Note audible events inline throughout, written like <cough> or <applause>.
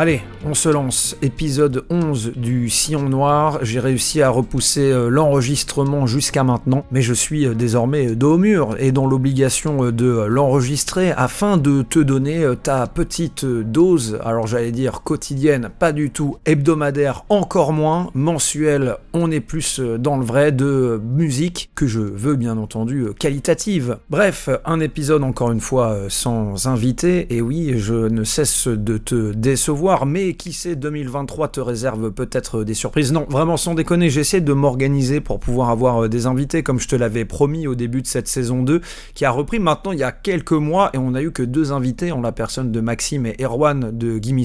Allez, on se lance. Épisode 11 du Sillon Noir. J'ai réussi à repousser euh, l'enregistrement jusqu'à maintenant, mais je suis euh, désormais dos au mur et dans l'obligation euh, de l'enregistrer afin de te donner ta petite dose. Alors j'allais dire quotidienne, pas du tout. Hebdomadaire, encore moins. Mensuel, on est plus dans le vrai de musique que je veux bien entendu qualitative. Bref, un épisode encore une fois sans invité. Et oui, je ne cesse de te décevoir mais qui sait, 2023 te réserve peut-être des surprises. Non, vraiment sans déconner, j'essaie de m'organiser pour pouvoir avoir euh, des invités, comme je te l'avais promis au début de cette saison 2, qui a repris maintenant il y a quelques mois, et on a eu que deux invités, en la personne de Maxime et Erwan de Gimme.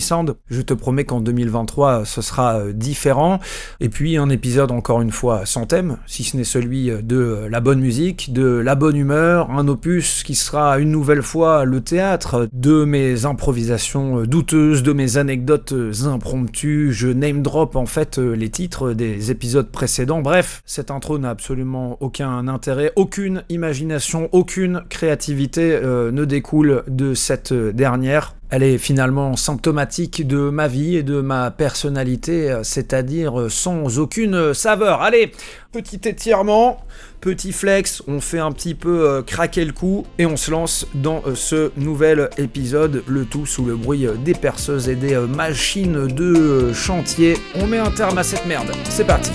Je te promets qu'en 2023, ce sera euh, différent. Et puis un épisode encore une fois sans thème, si ce n'est celui de la bonne musique, de la bonne humeur, un opus qui sera une nouvelle fois le théâtre de mes improvisations euh, douteuses, de mes anecdotes impromptues, je name drop en fait euh, les titres des épisodes précédents. Bref, cette intro n'a absolument aucun intérêt, aucune imagination, aucune créativité euh, ne découle de cette dernière. Elle est finalement symptomatique de ma vie et de ma personnalité, euh, c'est-à-dire sans aucune saveur. Allez, petit étirement, petit flex, on fait un petit peu euh, craquer le cou et on se lance dans euh, ce nouvel épisode, le tout sous le bruit des perceuses et des machines de chantier. On met un terme à cette merde. C'est parti.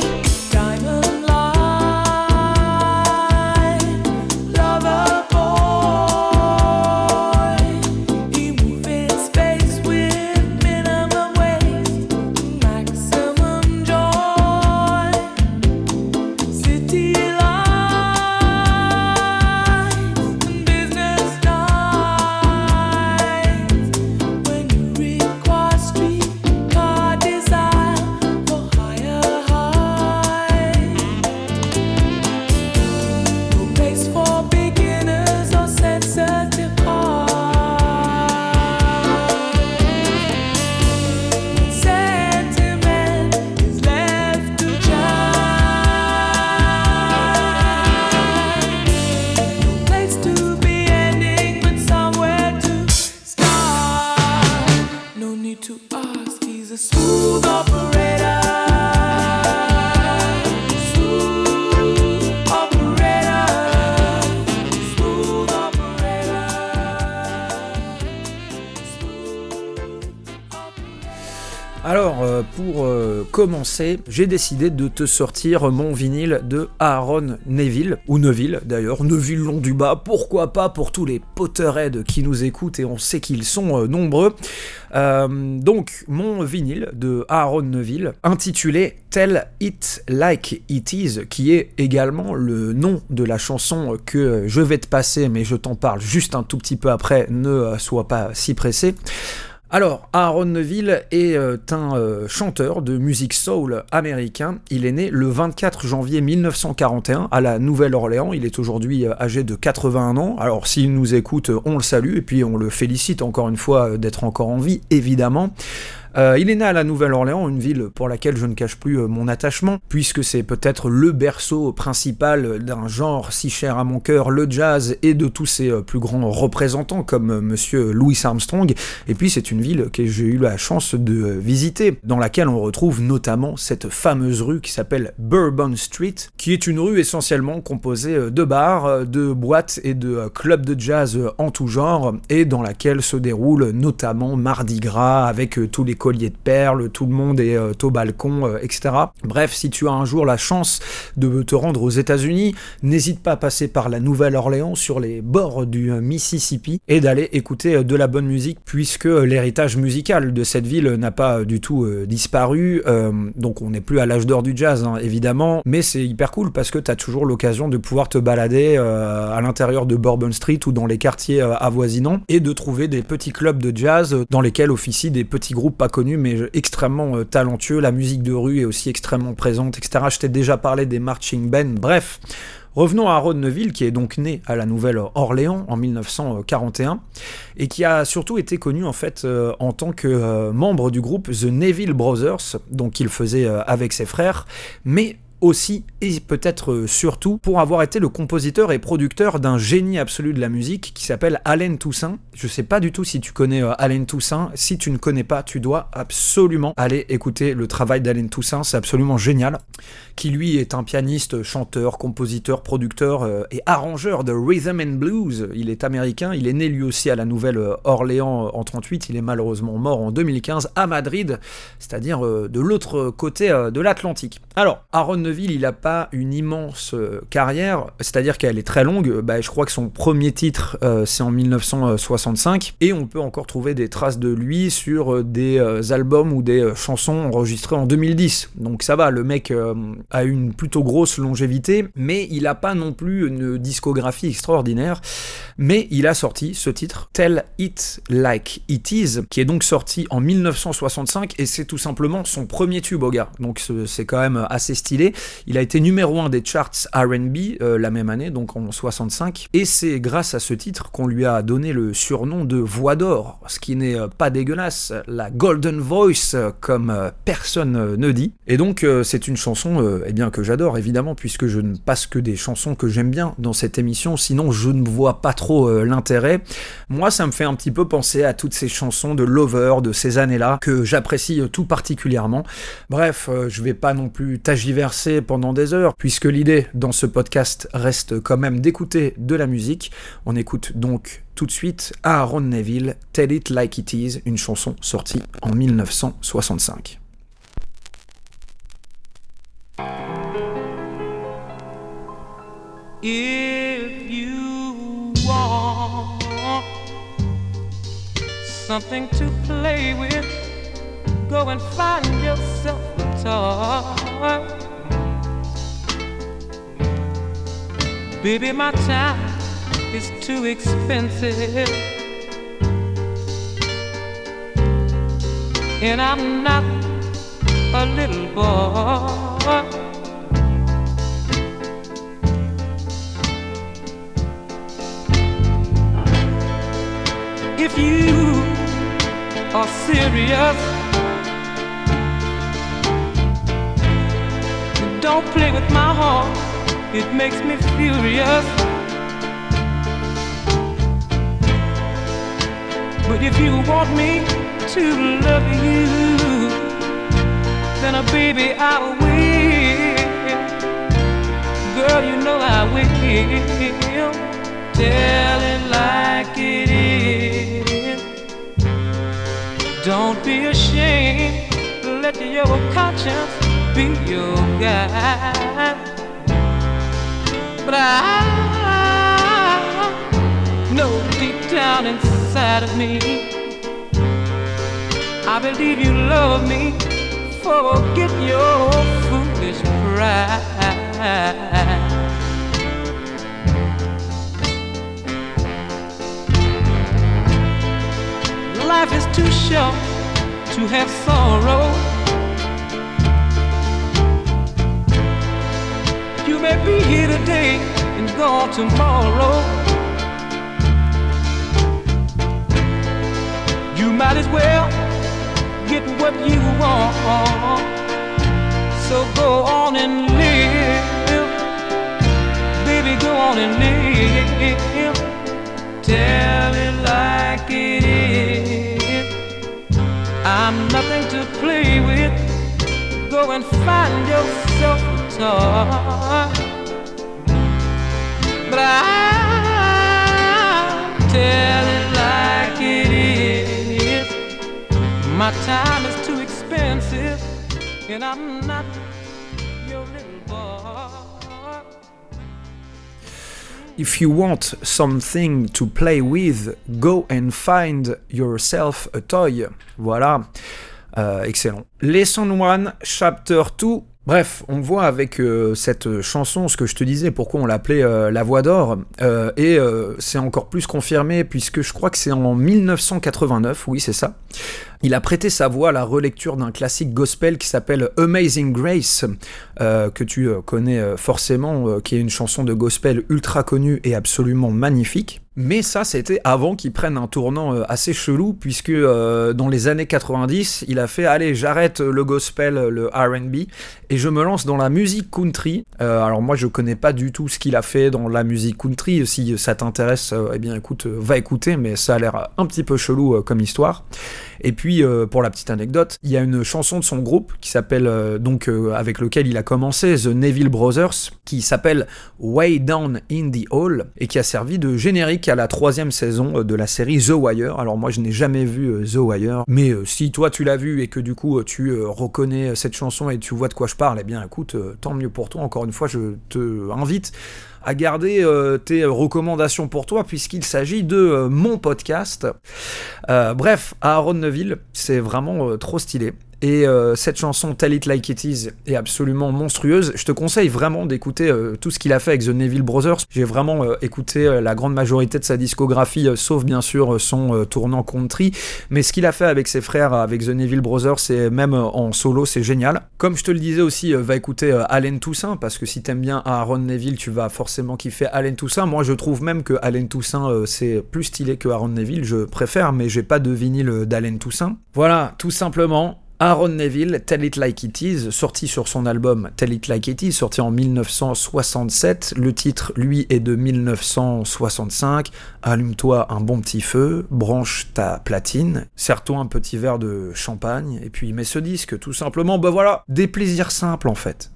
J'ai décidé de te sortir mon vinyle de Aaron Neville, ou Neville d'ailleurs, Neville long du bas, pourquoi pas pour tous les Potterheads qui nous écoutent et on sait qu'ils sont euh, nombreux. Euh, donc, mon vinyle de Aaron Neville, intitulé Tell It Like It Is, qui est également le nom de la chanson que je vais te passer, mais je t'en parle juste un tout petit peu après, ne sois pas si pressé. Alors, Aaron Neville est euh, un euh, chanteur de musique soul américain. Il est né le 24 janvier 1941 à la Nouvelle-Orléans. Il est aujourd'hui euh, âgé de 81 ans. Alors, s'il nous écoute, on le salue et puis on le félicite encore une fois d'être encore en vie, évidemment. Euh, il est né à la Nouvelle-Orléans, une ville pour laquelle je ne cache plus euh, mon attachement, puisque c'est peut-être le berceau principal d'un genre si cher à mon cœur, le jazz, et de tous ses euh, plus grands représentants comme Monsieur Louis Armstrong. Et puis c'est une ville que j'ai eu la chance de visiter, dans laquelle on retrouve notamment cette fameuse rue qui s'appelle Bourbon Street, qui est une rue essentiellement composée de bars, de boîtes et de clubs de jazz en tout genre, et dans laquelle se déroule notamment Mardi Gras avec tous les colliers de perles, tout le monde est au balcon, etc. Bref, si tu as un jour la chance de te rendre aux États-Unis, n'hésite pas à passer par la Nouvelle-Orléans sur les bords du Mississippi et d'aller écouter de la bonne musique puisque l'héritage musical de cette ville n'a pas du tout disparu. donc on n'est plus à l'âge d'or du jazz, hein, évidemment, mais c'est hyper cool parce que tu as toujours l'occasion de pouvoir te balader à l'intérieur de Bourbon Street ou dans les quartiers avoisinants et de trouver des petits clubs de jazz dans lesquels officient des petits groupes connus mais extrêmement talentueux. La musique de rue est aussi extrêmement présente, etc. Je t'ai déjà parlé des marching bands. Bref, Revenons à Ron Neville, qui est donc né à la Nouvelle-Orléans en 1941, et qui a surtout été connu en fait euh, en tant que euh, membre du groupe The Neville Brothers, donc il faisait euh, avec ses frères, mais aussi et peut-être euh, surtout pour avoir été le compositeur et producteur d'un génie absolu de la musique qui s'appelle Allen Toussaint. Je sais pas du tout si tu connais euh, Allen Toussaint. Si tu ne connais pas, tu dois absolument aller écouter le travail d'Allen Toussaint. C'est absolument génial. Qui lui est un pianiste, chanteur, compositeur, producteur euh, et arrangeur de rhythm and blues. Il est américain. Il est né lui aussi à la Nouvelle-Orléans en 38. Il est malheureusement mort en 2015 à Madrid, c'est-à-dire de l'autre côté de l'Atlantique. Alors, Aaron Il a pas une immense euh, carrière, c'est-à-dire qu'elle est très longue. Bah, je crois que son premier titre, euh, c'est en 1965, et on peut encore trouver des traces de lui sur euh, des albums ou des chansons enregistrées en 2010. Donc ça va, le mec a une plutôt grosse longévité, mais il n'a pas non plus une discographie extraordinaire. Mais il a sorti ce titre, Tell It Like It Is, qui est donc sorti en 1965, et c'est tout simplement son premier tube au gars. Donc c'est quand même assez stylé. Il a été numéro 1 des charts RB euh, la même année, donc en 65. Et c'est grâce à ce titre qu'on lui a donné le surnom de Voix d'or, ce qui n'est euh, pas dégueulasse, la Golden Voice, euh, comme personne ne dit. Et donc c'est une chanson eh bien, que j'adore, évidemment, puisque je ne passe que des chansons que j'aime bien dans cette émission, sinon je ne vois pas trop l'intérêt. Moi, ça me fait un petit peu penser à toutes ces chansons de Lover de ces années-là, que j'apprécie tout particulièrement. Bref, je vais pas non plus tagiverser pendant des heures, puisque l'idée dans ce podcast reste quand même d'écouter de la musique. On écoute donc tout de suite Aaron Neville, Tell It Like It Is, une chanson sortie en 1965. If you want something to play with, go and find yourself a Baby, my time is too expensive. And I'm not a little boy. If you are serious, don't play with my heart it makes me furious. But if you want me to love you, then, uh, baby, I will. Girl, you know I will. Tell it like it is. Don't be ashamed. Let your conscience be your guide. But I know deep down inside of me, I believe you love me. Forget your foolish pride. Life is too short to have sorrow. You may be here today and gone tomorrow. You might as well get what you want. So go on and live. Baby, go on and live. Tell it like it is. I'm nothing to play with. Go and find yourself If you want something to play with, go and find yourself a toy. Voilà. Euh, excellent. Lesson 1, chapter 2. Bref, on voit avec euh, cette chanson ce que je te disais, pourquoi on l'appelait euh, La Voix d'Or, euh, et c'est encore plus confirmé puisque je crois que c'est en 1989, oui c'est ça. Il a prêté sa voix à la relecture d'un classique gospel qui s'appelle Amazing Grace, euh, que tu euh, connais euh, forcément, qui est une chanson de gospel ultra connue et absolument magnifique. Mais ça, c'était avant qu'il prenne un tournant assez chelou, puisque dans les années 90, il a fait Allez, j'arrête le gospel, le RB, et je me lance dans la musique country. Alors, moi, je connais pas du tout ce qu'il a fait dans la musique country. Si ça t'intéresse, eh bien, écoute, va écouter, mais ça a l'air un petit peu chelou comme histoire. Et puis, euh, pour la petite anecdote, il y a une chanson de son groupe qui s'appelle, euh, donc, euh, avec lequel il a commencé, The Neville Brothers, qui s'appelle Way Down in the Hall, et qui a servi de générique à la troisième saison de la série The Wire. Alors, moi, je n'ai jamais vu The Wire, mais si toi tu l'as vu et que du coup tu reconnais cette chanson et tu vois de quoi je parle, eh bien, écoute, tant mieux pour toi. Encore une fois, je te invite à garder euh, tes recommandations pour toi puisqu'il s'agit de euh, mon podcast. Euh, bref, Aaron Neville, c'est vraiment trop stylé. Et euh, cette chanson Tell It Like It Is est absolument monstrueuse. Je te conseille vraiment d'écouter euh, tout ce qu'il a fait avec The Neville Brothers. J'ai vraiment euh, écouté la grande majorité de sa discographie, sauf bien sûr son tournant country. Mais ce qu'il a fait avec ses frères, avec The Neville Brothers, c'est même en solo, c'est génial. Comme je te le disais aussi, va écouter Allen Toussaint, parce que si t'aimes bien Aaron Neville, tu vas forcément kiffer Allen Toussaint. Moi, je trouve même que Allen Toussaint, c'est plus stylé que Aaron Neville. Je préfère, mais j'ai pas de vinyle d'Allen Toussaint. Voilà, tout simplement. Aaron Neville, Tell It Like It Is, sorti sur son album Tell It Like It Is, sorti en 1967. Le titre, lui, est de 1965. Allume-toi un bon petit feu, branche ta platine, serre-toi un petit verre de champagne, et puis mets ce disque, tout simplement. Ben voilà, des plaisirs simples en fait.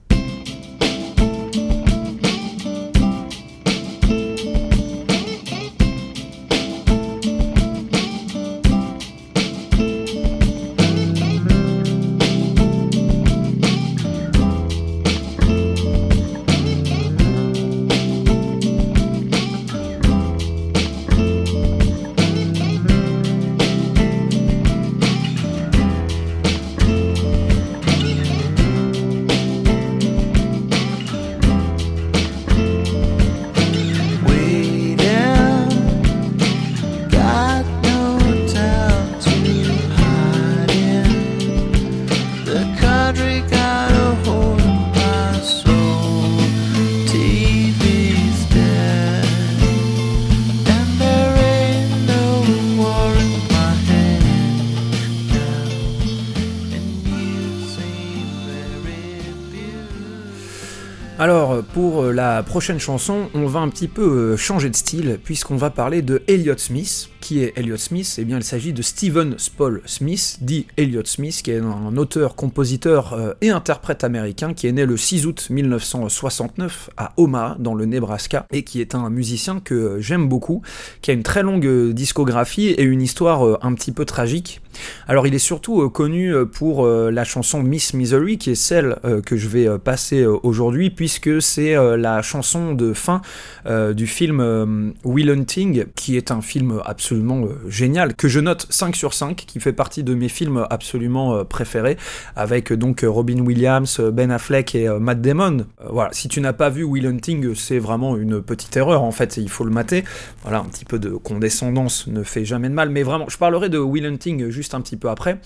Prochaine chanson, on va un petit peu euh, changer de style, puisqu'on va parler de Elliott Smith. Qui est Elliott Smith Eh bien, il s'agit de Stephen Spall Smith, dit Elliott Smith, qui est un auteur, compositeur euh, et interprète américain qui est né le 6 août 1969 à Omaha, dans le Nebraska, et qui est un musicien que j'aime beaucoup, qui a une très longue euh, discographie et une histoire euh, un petit peu tragique. Alors il est surtout connu pour la chanson Miss Misery, qui est celle que je vais passer aujourd'hui, puisque c'est la chanson de fin du film Will Hunting, qui est un film absolument euh, génial, que je note 5 sur 5, qui fait partie de mes films absolument euh, préférés, avec euh, donc Robin Williams, Ben Affleck et Matt Damon. Voilà, si tu n'as pas vu Will Hunting, c'est vraiment une petite erreur, en fait, il faut le mater. Voilà, un petit peu de condescendance ne fait jamais de mal, mais vraiment, je parlerai de Will Hunting juste un petit peu après.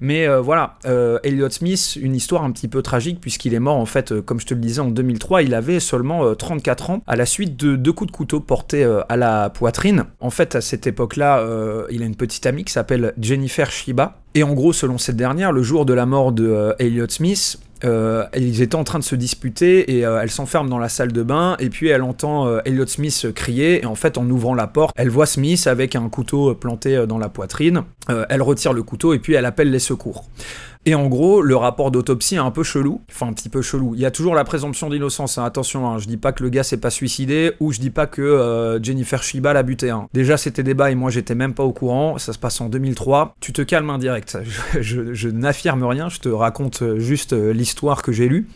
Mais voilà, euh, Elliott Smith, une histoire un petit peu tragique puisqu'il est mort en fait, comme je te le disais, en 2003. Il avait seulement euh, 34 ans à la suite de deux coups de couteau portés à la poitrine. En fait, à cette époque-là, euh, il a une petite amie qui s'appelle Jennifer Shiba. Et en gros, selon cette dernière, le jour de la mort de euh, Elliott Smith, euh, ils étaient en train de se disputer et elle s'enferme dans la salle de bain et puis elle entend euh, Elliott Smith crier et en fait en ouvrant la porte elle voit Smith avec un couteau planté dans la poitrine elle retire le couteau et puis elle appelle les secours Et en gros, le rapport d'autopsie est un peu chelou. Enfin, un petit peu chelou. Il y a toujours la présomption d'innocence. hein. Attention, hein, je dis pas que le gars s'est pas suicidé ou je dis pas que euh, Jennifer Shiba l'a buté. hein. Déjà, c'était débat et moi, j'étais même pas au courant. Ça se passe en 2003. Tu te calmes indirect. <laughs> Je, je- je n'affirme rien. Je te raconte euh, juste euh, l'histoire que j'ai lue.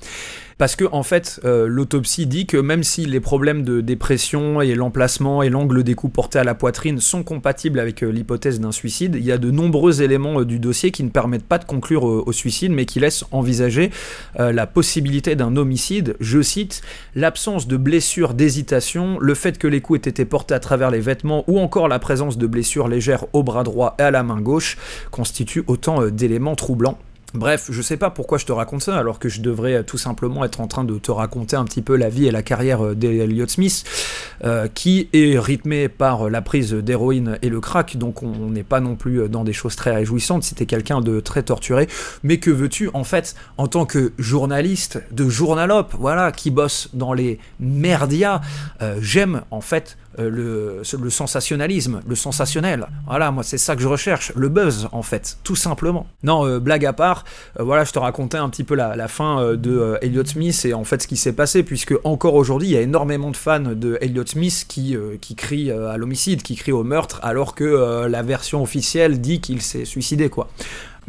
Parce que en fait, euh, l'autopsie dit que même si les problèmes de dépression et l'emplacement et l'angle des coups portés à la poitrine sont compatibles avec euh, l'hypothèse d'un suicide, il y a de nombreux éléments euh, du dossier qui ne permettent pas de conclure au suicide, mais qui laissent envisager la possibilité d'un homicide. Je cite l'absence de blessures d'hésitation, le fait que les coups aient été portés à travers les vêtements ou encore la présence de blessures légères au bras droit et à la main gauche constituent autant d'éléments troublants. Bref, je sais pas pourquoi je te raconte ça, alors que je devrais euh, tout simplement être en train de te raconter un petit peu la vie et la carrière euh, d'Eliot Smith, euh, qui est rythmée par la prise d'héroïne et le crack, donc on n'est pas non plus dans des choses très réjouissantes, c'était quelqu'un de très torturé, mais que veux-tu, en fait, en tant que journaliste de journalope, voilà, qui bosse dans les merdias, j'aime, en fait, le, ce- le sensationnalisme, le sensationnel. Voilà, moi c'est ça que je recherche, le buzz en fait, tout simplement. Non, euh, blague à part, euh, voilà, je te racontais un petit peu la, la fin euh, de euh, Elliot Smith et en fait ce qui s'est passé, puisque encore aujourd'hui il y a énormément de fans de Elliot Smith qui, euh, qui crient euh, à l'homicide, qui crient au meurtre, alors que euh, la version officielle dit qu'il s'est suicidé quoi.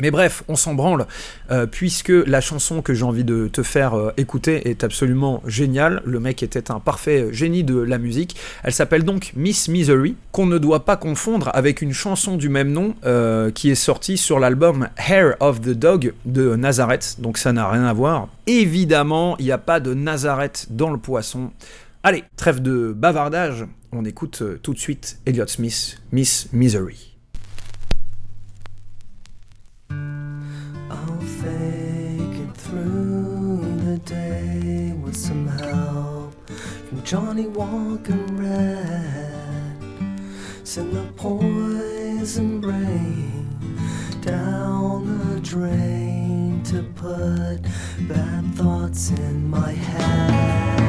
Mais bref, on s'en branle, euh, puisque la chanson que j'ai envie de te faire euh, écouter est absolument géniale. Le mec était un parfait génie de la musique. Elle s'appelle donc Miss Misery, qu'on ne doit pas confondre avec une chanson du même nom euh, qui est sortie sur l'album Hair of the Dog de Nazareth. Donc ça n'a rien à voir. Évidemment, il n'y a pas de Nazareth dans le poisson. Allez, trêve de bavardage. On écoute euh, tout de suite Elliott Smith, Miss Misery. Johnny Walker Red. Send the poison brain down the drain to put bad thoughts in my head.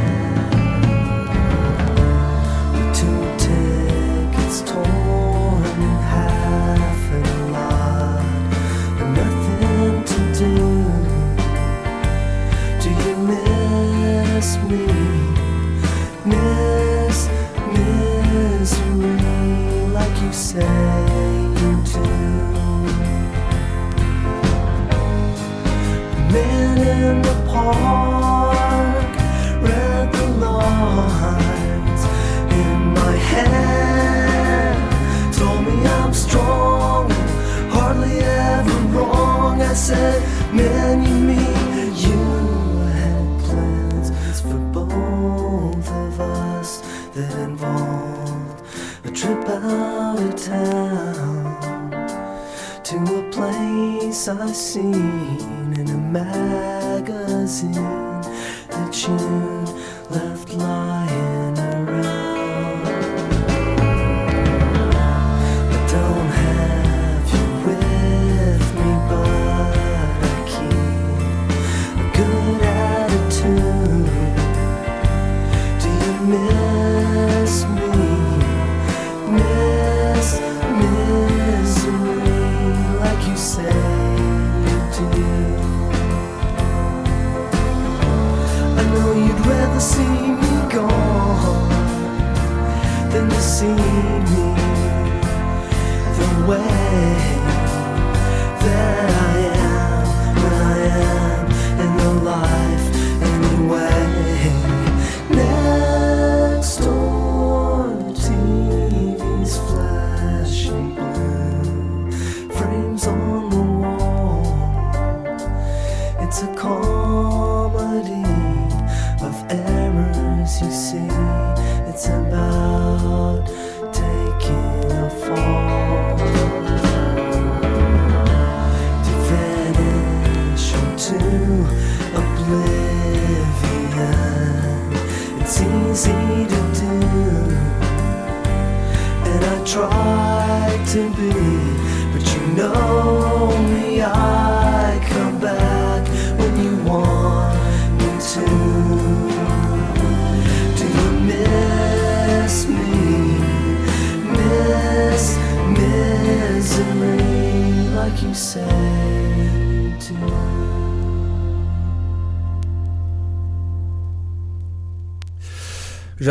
Like you say you do. Men in the park read the lines in my hand. Told me I'm strong, hardly ever wrong. I said, Man, you mean you had plans for both of us that involved trip out of town to a place I seen in a magazine that you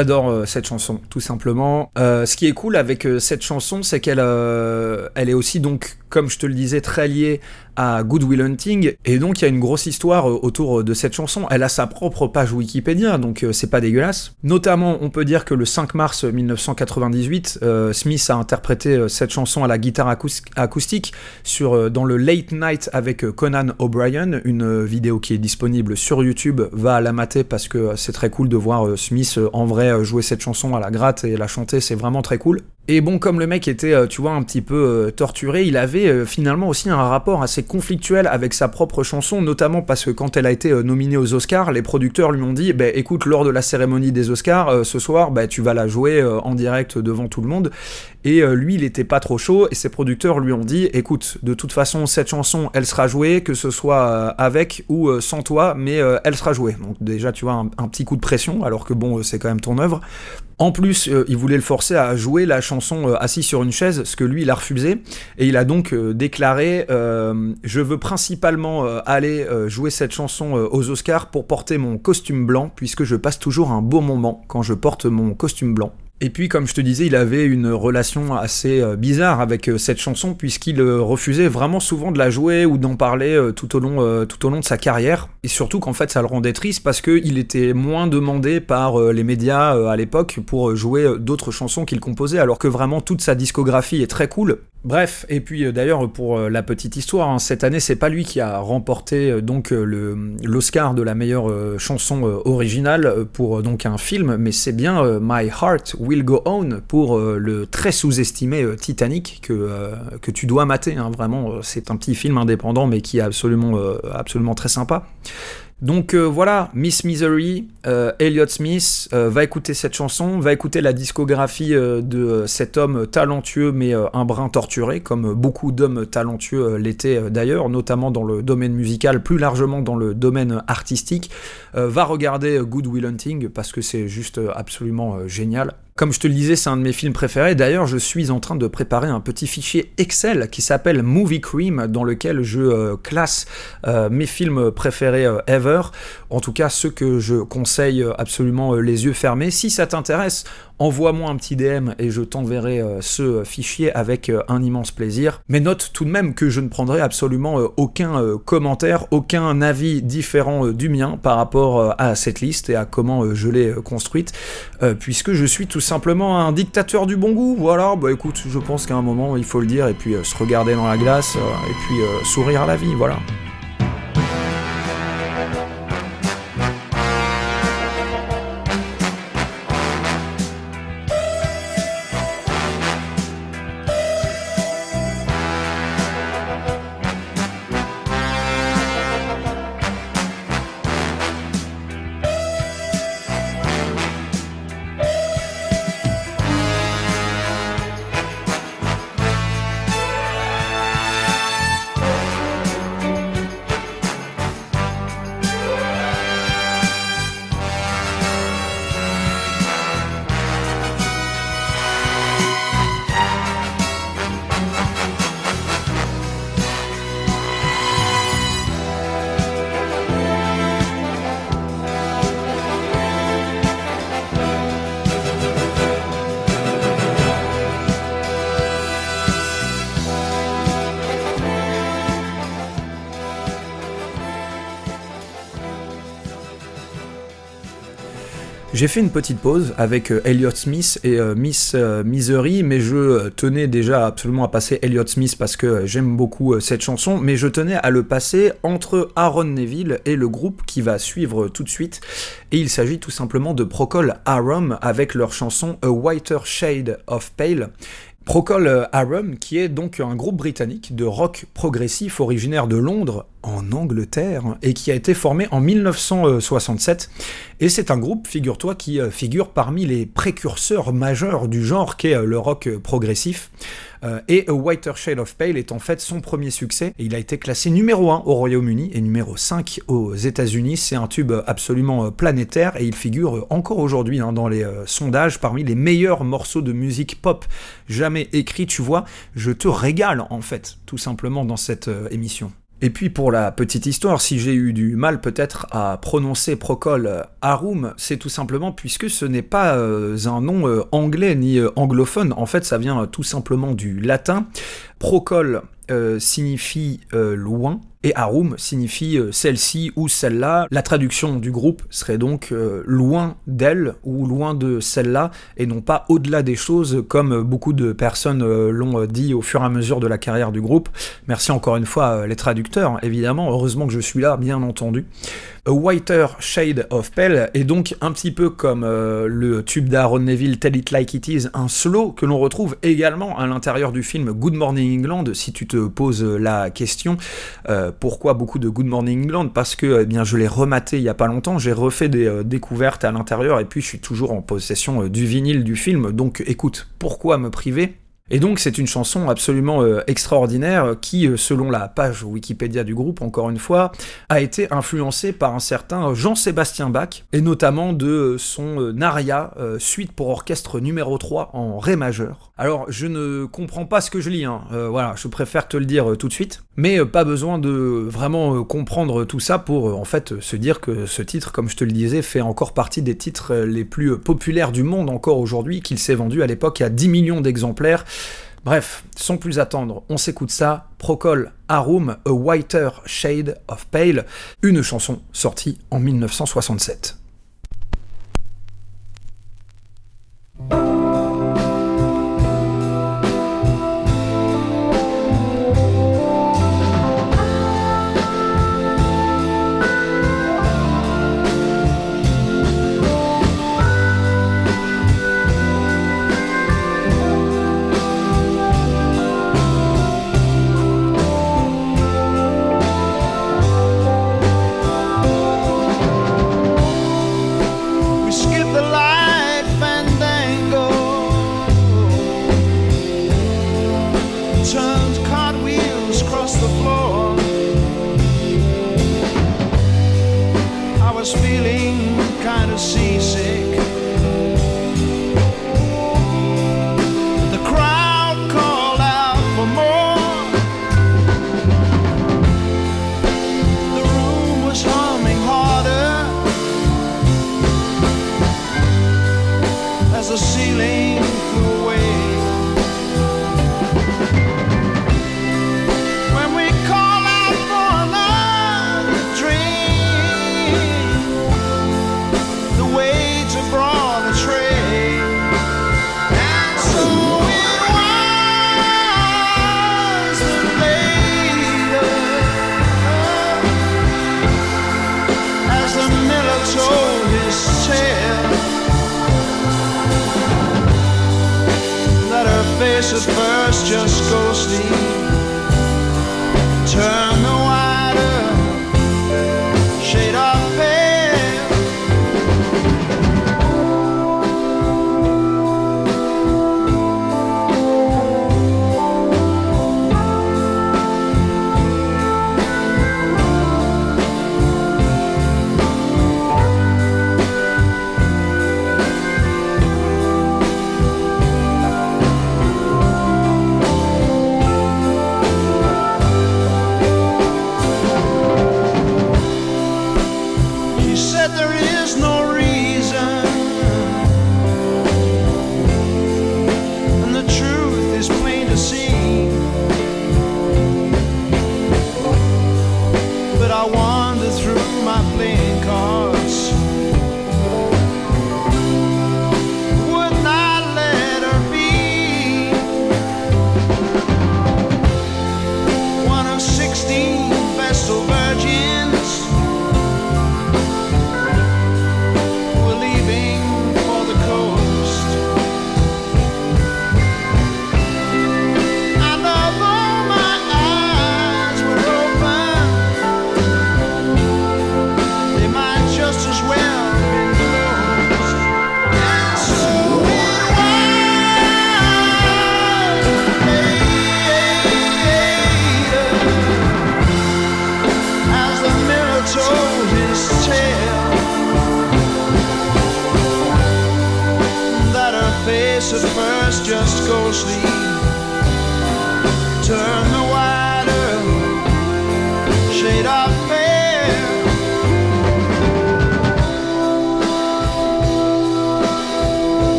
J'adore euh, cette chanson, tout simplement. Euh, ce qui est cool avec euh, cette chanson, c'est qu'elle elle est aussi donc, comme je te le disais, très liée à Good Will Hunting, et donc il y a une grosse histoire euh, autour de cette chanson. Elle a sa propre page Wikipédia, donc euh, c'est pas dégueulasse. Notamment, on peut dire que le 5 mars 1998, euh, Smith a interprété euh, cette chanson à la guitare acous- acoustique sur, euh, dans le Late Night avec euh, Conan O'Brien, une euh, vidéo qui est disponible sur YouTube. Va la mater parce que euh, c'est très cool de voir euh, Smith euh, en vrai euh, jouer cette chanson à la gratte et la chanter, c'est vraiment très cool. Et bon, comme le mec était, euh, tu vois, un petit peu euh, torturé, il avait euh, finalement aussi un rapport assez conflictuel avec sa propre chanson, notamment parce que quand elle a été nominée aux Oscars, les producteurs lui ont dit, bah, écoute, lors de la cérémonie des Oscars, ce soir, bah, tu vas la jouer en direct devant tout le monde. Et lui, il était pas trop chaud, et ses producteurs lui ont dit, écoute, de toute façon, cette chanson, elle sera jouée, que ce soit avec ou sans toi, mais elle sera jouée. Donc déjà, tu vois, un, petit coup de pression, alors que bon, c'est quand même ton œuvre. En plus, euh, il voulait le forcer à jouer la chanson euh, assis sur une chaise, ce que lui, il a refusé. Et il a donc euh, déclaré Je veux principalement aller jouer cette chanson aux Oscars pour porter mon costume blanc, puisque je passe toujours un beau moment quand je porte mon costume blanc. Et puis, comme je te disais, il avait une relation assez euh, bizarre avec euh, cette chanson, puisqu'il euh, refusait vraiment souvent de la jouer ou d'en parler tout, au long, tout au long de sa carrière. Et surtout qu'en fait, ça le rendait triste parce qu'il était moins demandé par les médias à l'époque pour jouer d'autres chansons qu'il composait, alors que vraiment toute sa discographie est très cool. Bref, et puis d'ailleurs pour la petite histoire, hein, cette année c'est pas lui qui a remporté donc l'Oscar de la meilleure chanson originale pour donc un film, mais c'est bien My Heart Will Go On pour euh, le très sous-estimé euh, Titanic que euh, que tu dois mater. hein, vraiment, c'est un petit film indépendant mais qui est absolument absolument très sympa. Donc voilà, Miss Misery, Elliott Smith, va écouter cette chanson, va écouter la discographie de cet homme talentueux mais un brin torturé, comme beaucoup d'hommes talentueux l'étaient d'ailleurs, notamment dans le domaine musical, plus largement dans le domaine artistique. Va regarder Good Will Hunting parce que c'est juste absolument génial. Comme je te le disais, c'est un de mes films préférés. D'ailleurs, je suis en train de préparer un petit fichier Excel qui s'appelle Movie Cream, dans lequel je euh, classe euh, mes films préférés euh, ever. En tout cas, ceux que je conseille absolument les yeux fermés. Si ça t'intéresse, envoie-moi un petit DM et je t'enverrai euh, ce fichier avec euh, un immense plaisir. Mais note tout de même que je ne prendrai absolument euh, aucun euh, commentaire, aucun avis différent euh, du mien par rapport euh, à cette liste et à comment euh, je l'ai euh, construite, euh, puisque je suis tout simplement un dictateur du bon goût. Voilà, bah écoute, je pense qu'à un moment il faut le dire et puis euh, se regarder dans la glace euh, et puis euh, sourire à la vie, voilà. J'ai fait une petite pause avec euh, Elliott Smith et euh, Miss euh, Misery, mais je tenais déjà absolument à passer Elliott Smith parce que j'aime beaucoup cette chanson, mais je tenais à le passer entre Aaron Neville et le groupe qui va suivre tout de suite. Et il s'agit tout simplement de Procol Harum avec leur chanson A Whiter Shade of Pale. Procol euh, Harum, qui est donc un groupe britannique de rock progressif originaire de Londres, en Angleterre, et qui a été formé en 1967. Et c'est un groupe, figure-toi, qui euh, figure parmi les précurseurs majeurs du genre qu'est euh, le rock euh, progressif. Euh, et A Whiter Shade of Pale est en fait son premier succès. Et il a été classé numéro 1 au Royaume-Uni et numéro 5 aux États-Unis. C'est un tube absolument euh, planétaire et il figure euh, encore aujourd'hui hein, dans les sondages parmi les meilleurs morceaux de musique pop jamais écrits. Tu vois, je te régale en fait, tout simplement dans cette émission. Et puis pour la petite histoire, si j'ai eu du mal peut-être à prononcer Procol Harum, c'est tout simplement puisque ce n'est pas euh, un nom euh, anglais ni euh, anglophone, en fait ça vient euh, tout simplement du latin. Procol euh, signifie euh, loin et Harum signifie euh, celle-ci ou celle-là. La traduction du groupe serait donc euh, loin d'elle ou loin de celle-là et non pas au-delà des choses comme euh, beaucoup de personnes l'ont dit au fur et à mesure de la carrière du groupe. Merci encore une fois les traducteurs, évidemment. Heureusement que je suis là, bien entendu. A Whiter Shade of Pale est donc un petit peu comme euh, le tube d'Aaron Neville Tell It Like It Is, un slow que l'on retrouve également à l'intérieur du film Good Morning England, si tu te poses la question. Euh, pourquoi beaucoup de Good Morning England? Parce que eh bien, je l'ai rematé il y a pas longtemps, j'ai refait des euh, découvertes à l'intérieur et puis je suis toujours en possession du vinyle du film, donc écoute, pourquoi me priver? Et donc c'est une chanson absolument euh, extraordinaire euh, qui, euh, selon la page Wikipédia du groupe, encore une fois, a été influencée par un certain Jean-Sébastien Bach, et notamment de son aria, euh, suite pour orchestre numéro 3 en Ré majeur. Alors je ne comprends pas ce que je lis, hein. Voilà, je préfère te le dire tout de suite, mais pas besoin de vraiment comprendre tout ça pour en fait se dire que ce titre, comme je te le disais, fait encore partie des titres les plus populaires du monde encore aujourd'hui, qu'il s'est vendu à l'époque à 10 millions d'exemplaires. Bref, sans plus attendre, on s'écoute ça, Procol Harum, A Whiter Shade of Pale, une chanson sortie en 1967. just go sleep.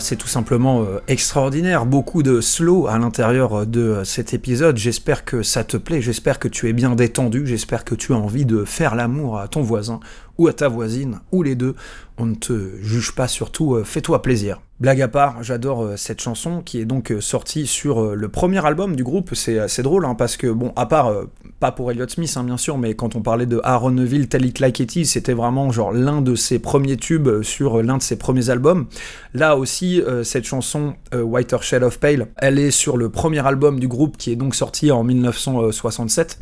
C'est tout simplement euh, extraordinaire. Beaucoup de slow à l'intérieur de euh, cet épisode. J'espère que ça te plaît, j'espère que tu es bien détendu, j'espère que tu as envie de faire l'amour à ton voisin ou à ta voisine, ou les deux. On ne te juge pas, surtout euh, fais-toi plaisir. Blague à part, j'adore euh, cette chanson qui est donc euh, sortie sur euh, le premier album du groupe. C'est assez drôle hein, parce que, bon, à part, pas pour Elliott Smith hein, bien sûr, mais quand on parlait de Aaron Neville, Tell It Like It c'était vraiment genre l'un de ses premiers tubes sur l'un de ses premiers albums. Là aussi, cette chanson euh, Whiter Shade of Pale, elle est sur le premier album du groupe qui est donc sorti en 1967.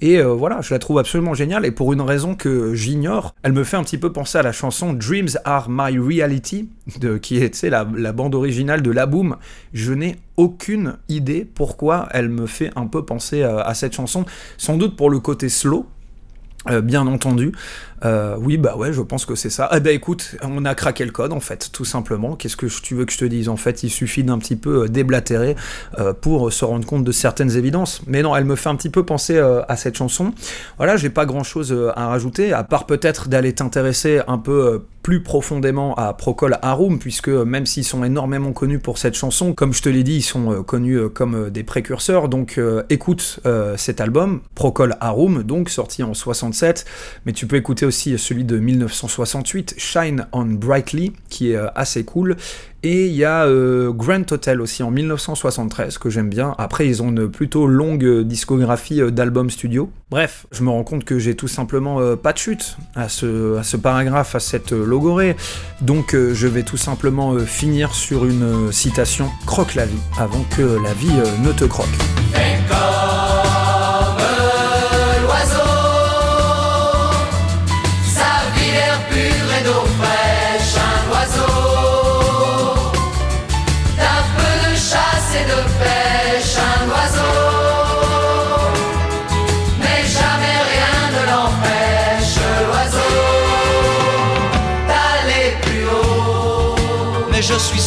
Et euh, voilà, je la trouve absolument géniale et pour une raison que j'ignore, elle me fait un petit peu penser à la chanson Dreams Are My Reality, de, qui est la, la bande originale de La Boom. Je n'ai aucune idée pourquoi elle me fait un peu penser à, à cette chanson. Sans doute pour le côté slow, euh, bien entendu. Euh, oui, bah ouais, je pense que c'est ça. Ah bah écoute, on a craqué le code en fait, tout simplement. Qu'est-ce que tu veux que je te dise En fait, il suffit d'un petit peu euh, déblatérer euh, pour se rendre compte de certaines évidences. Mais non, elle me fait un petit peu penser euh, à cette chanson. Voilà, j'ai pas grand-chose euh, à rajouter, à part peut-être d'aller t'intéresser un peu euh, plus profondément à Procol Harum, puisque euh, même s'ils sont énormément connus pour cette chanson, comme je te l'ai dit, ils sont euh, connus euh, comme euh, des précurseurs. Donc euh, écoute euh, cet album, Procol Harum, donc sorti en 67, mais tu peux écouter aussi celui de 1968, Shine on Brightly, qui est euh, assez cool. Et il y a euh, Grand Hotel aussi en 1973 que j'aime bien. Après, ils ont une plutôt longue euh, discographie d'albums studio. Bref, je me rends compte que j'ai tout simplement pas de chute à ce, paragraphe, à cette logorée. Donc, je vais tout simplement finir sur une citation Croque la vie avant que la vie ne te croque.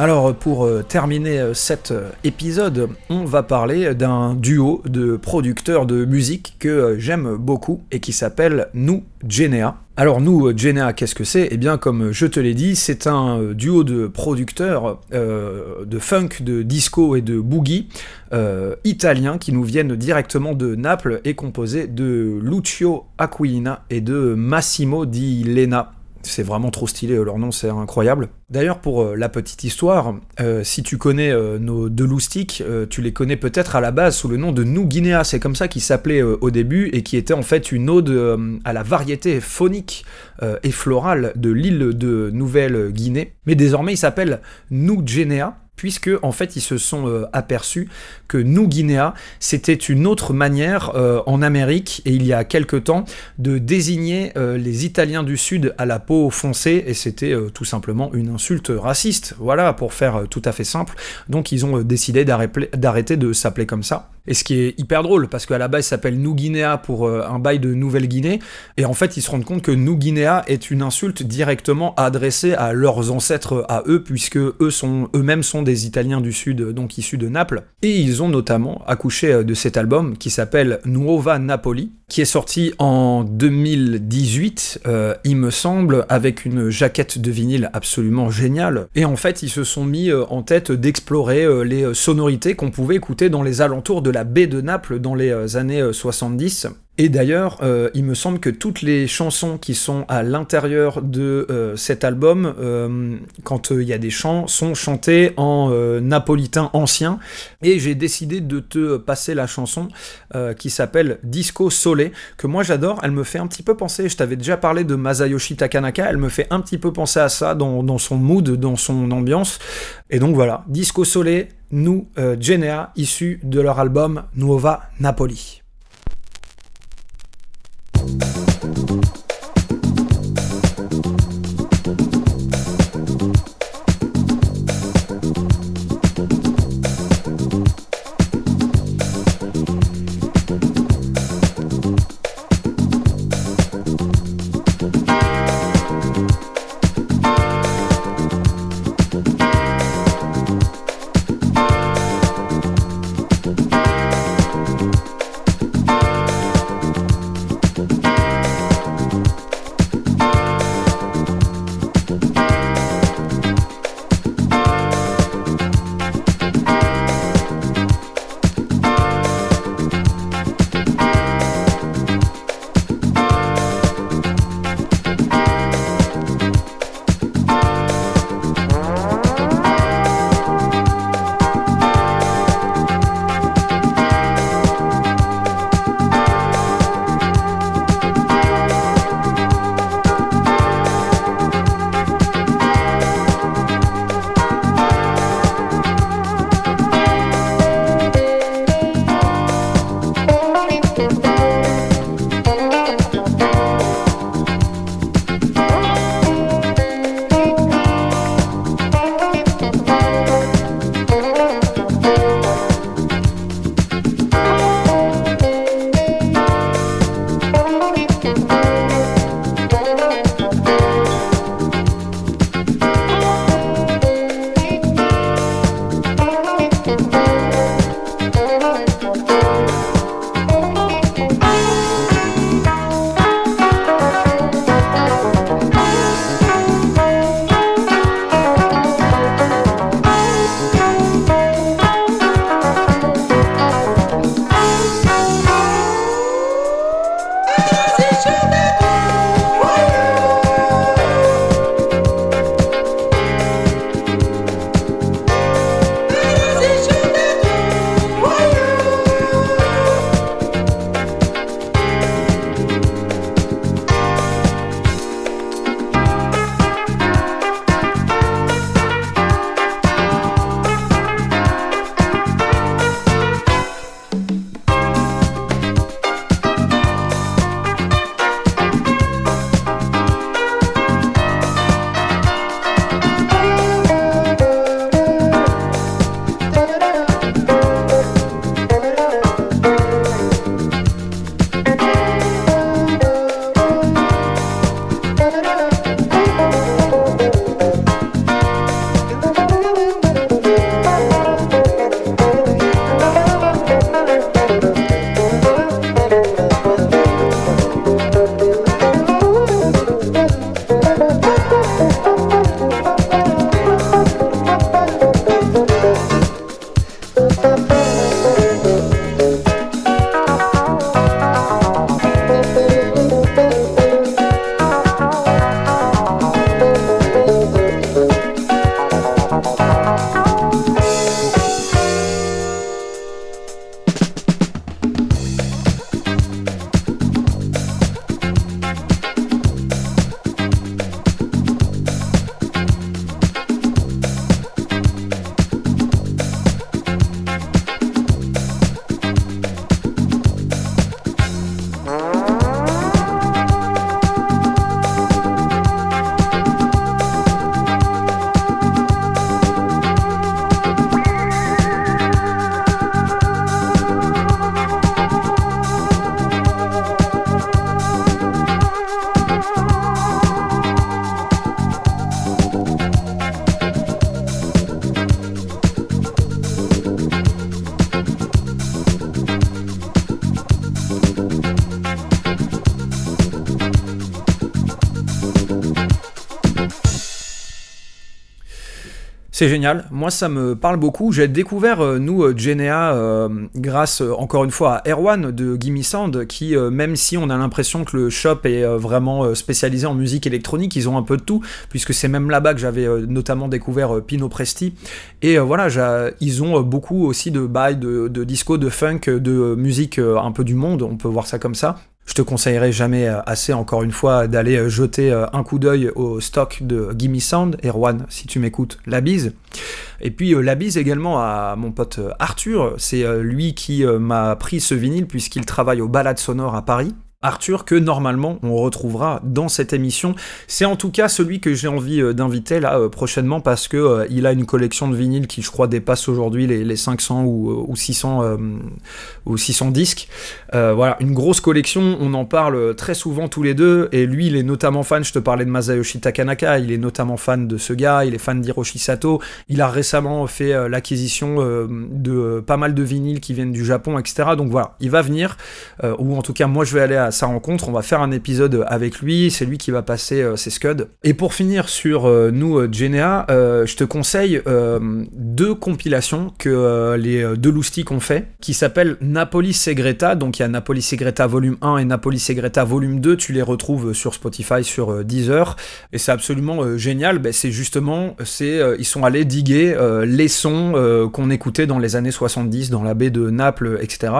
Alors pour euh, terminer euh, cet euh, épisode, on va parler d'un duo de producteurs de musique que j'aime beaucoup et qui s'appelle Nou Genea. Alors nous, Genea, qu'est-ce que c'est? Eh bien comme je te l'ai dit, c'est un duo de producteurs de funk, de disco et de boogie italiens qui nous viennent directement de Naples et composés de Lucio Aquilina et de Massimo Di Lena. C'est vraiment trop stylé, leur nom c'est incroyable. D'ailleurs, pour euh, la petite histoire, euh, si tu connais euh, nos deux loustiques, euh, tu les connais peut-être à la base sous le nom de New Guinea. C'est comme ça qu'ils s'appelaient euh, au début et qui était en fait une ode euh, à la variété phonique euh, et florale de l'île de Nouvelle-Guinée. Mais désormais, ils s'appellent New Guinea puisque en fait ils se sont euh, aperçus que New Guinea c'était une autre manière euh, en Amérique et il y a quelque temps de désigner euh, les Italiens du Sud à la peau foncée et c'était tout simplement une insulte raciste. Voilà pour faire tout à fait simple. Donc ils ont décidé d'arrêter de s'appeler comme ça. Et ce qui est hyper drôle parce qu'à la base ils s'appellent New Guinea pour un bail de Nouvelle-Guinée et en fait ils se rendent compte que New Guinea est une insulte directement adressée à leurs ancêtres à eux puisque eux sont eux-mêmes sont des Italiens du Sud donc issus de Naples. Et ils ont notamment accouché euh, de cet album qui s'appelle Nuova Napoli qui est sorti en 2018 euh, il me semble avec une jaquette de vinyle absolument géniale. Et en fait ils se sont mis euh, en tête d'explorer euh, les sonorités qu'on pouvait écouter dans les alentours de la baie de Naples dans les années euh, 70 Et d'ailleurs, il me semble que toutes les chansons qui sont à l'intérieur de cet album, quand il y a des chants, sont chantées en napolitain ancien. Et j'ai décidé de te passer la chanson qui s'appelle Disco Sole, que moi j'adore. Elle me fait un petit peu penser, je t'avais déjà parlé de Masayoshi Takanaka, elle me fait un petit peu penser à ça dans, son mood, dans son ambiance. Et donc voilà, Disco Sole, nous, Genea, issu de leur album Nuova Napoli. C'est génial, moi ça me parle beaucoup. J'ai découvert, euh, nous, euh, Genea, euh, grâce encore une fois à Erwan de Gimme Sound, qui, même si on a l'impression que le shop est vraiment spécialisé en musique électronique, ils ont un peu de tout, puisque c'est même là-bas que j'avais notamment découvert Pino Presti. Et voilà, ils ont beaucoup aussi de bails, de, disco, de funk, de musique un peu du monde, on peut voir ça comme ça. Je te conseillerais jamais euh, assez, encore une fois, d'aller euh, jeter euh, un coup d'œil au stock de Gimme Sound. Erwan, si tu m'écoutes, la bise. Et puis la bise également à mon pote Arthur. C'est lui qui m'a pris ce vinyle puisqu'il travaille au Balade Sonore à Paris. Arthur, que normalement on retrouvera dans cette émission. C'est en tout cas celui que j'ai envie euh, d'inviter là euh, prochainement parce que euh, il a une collection de vinyles qui, je crois, dépasse aujourd'hui les, les 500 ou, euh, ou 600 euh, ou 600 disques. Voilà, une grosse collection. On en parle très souvent tous les deux. Et lui, il est notamment fan. Je te parlais de Masayoshi Takanaka. Il est notamment fan de ce gars. Il est fan d'Hiroshi Sato. Il a récemment fait l'acquisition de pas mal de vinyles qui viennent du Japon, etc. Donc voilà, il va venir. ou en tout cas, moi, je vais aller à sa rencontre. On va faire un épisode avec lui. C'est lui qui va passer euh, ses scuds. Et pour finir sur euh, nous, euh, Genea, je te conseille deux compilations que les deux loustiques ont fait, qui s'appellent Napoli Segreta. Donc il y a Napoli Segreta volume 1 et Napoli Segreta volume 2. Tu les retrouves sur Spotify, sur Deezer. Et c'est absolument génial. Ben, c'est justement, c'est, ils sont allés diguer les sons qu'on écoutait dans les années 70 dans la baie de Naples, etc.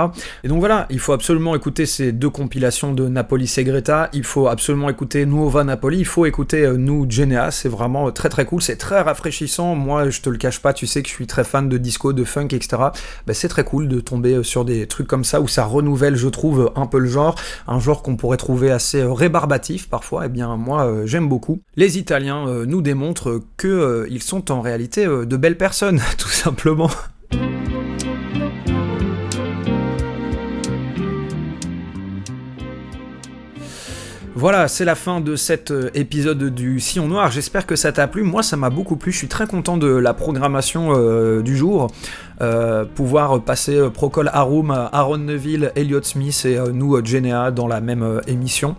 Et donc voilà, il faut absolument écouter ces deux compilations de Napoli Segreta. Il faut absolument écouter Nuova Napoli. Il faut écouter euh, nous Genea. C'est vraiment euh, très très cool. C'est très rafraîchissant. Moi, je te le cache pas. Tu sais que je suis très fan de disco, de funk, etc. Ben, c'est très cool de tomber euh, sur des trucs comme ça où ça renouvelle, je trouve, un peu le genre. Un genre qu'on pourrait trouver assez euh, rébarbatif parfois. Eh bien, moi, j'aime beaucoup. Les Italiens nous démontrent que euh, ils sont en réalité de belles personnes, <laughs> tout simplement. Voilà, c'est la fin de cet euh, épisode du Sillon Noir. J'espère que ça t'a plu. Moi, ça m'a beaucoup plu. Je suis très content de la programmation euh, du jour. Euh, pouvoir passer euh, Procol Harum, Aaron Neville, Elliott Smith et euh, nous, euh, Genea, dans la même euh, émission.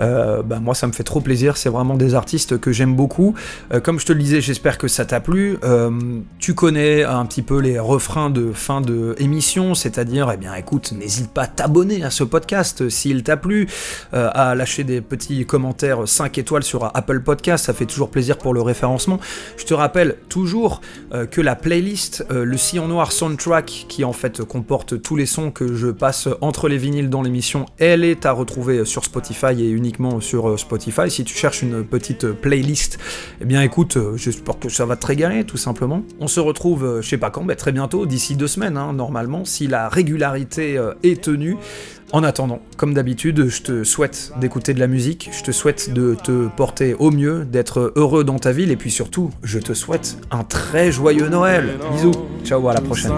Euh, bah, moi, ça me fait trop plaisir. C'est vraiment des artistes que j'aime beaucoup. Euh, comme je te le disais, j'espère que ça t'a plu. Euh, tu connais un petit peu les refrains de fin de émission, c'est-à-dire, eh bien, écoute, n'hésite pas à t'abonner à ce podcast euh, s'il t'a plu, euh, à lâcher des petits commentaires 5 étoiles sur Apple Podcast, ça fait toujours plaisir pour le référencement. Je te rappelle toujours euh, que la playlist, euh, le Sillon Noir Soundtrack, qui en fait comporte tous les sons que je passe entre les vinyles dans l'émission, elle est à retrouver sur Spotify et uniquement sur euh, Spotify. Si tu cherches une petite playlist, eh bien écoute, euh, j'espère que ça va te régaler tout simplement. On se retrouve, euh, je sais pas quand, mais très bientôt, d'ici deux semaines hein, normalement, si la régularité est tenue. En attendant, comme d'habitude, je te souhaite d'écouter de la musique, je te souhaite de te porter au mieux, d'être heureux dans ta ville, et puis surtout, je te souhaite un très joyeux Noël. Bisous, ciao, à la prochaine.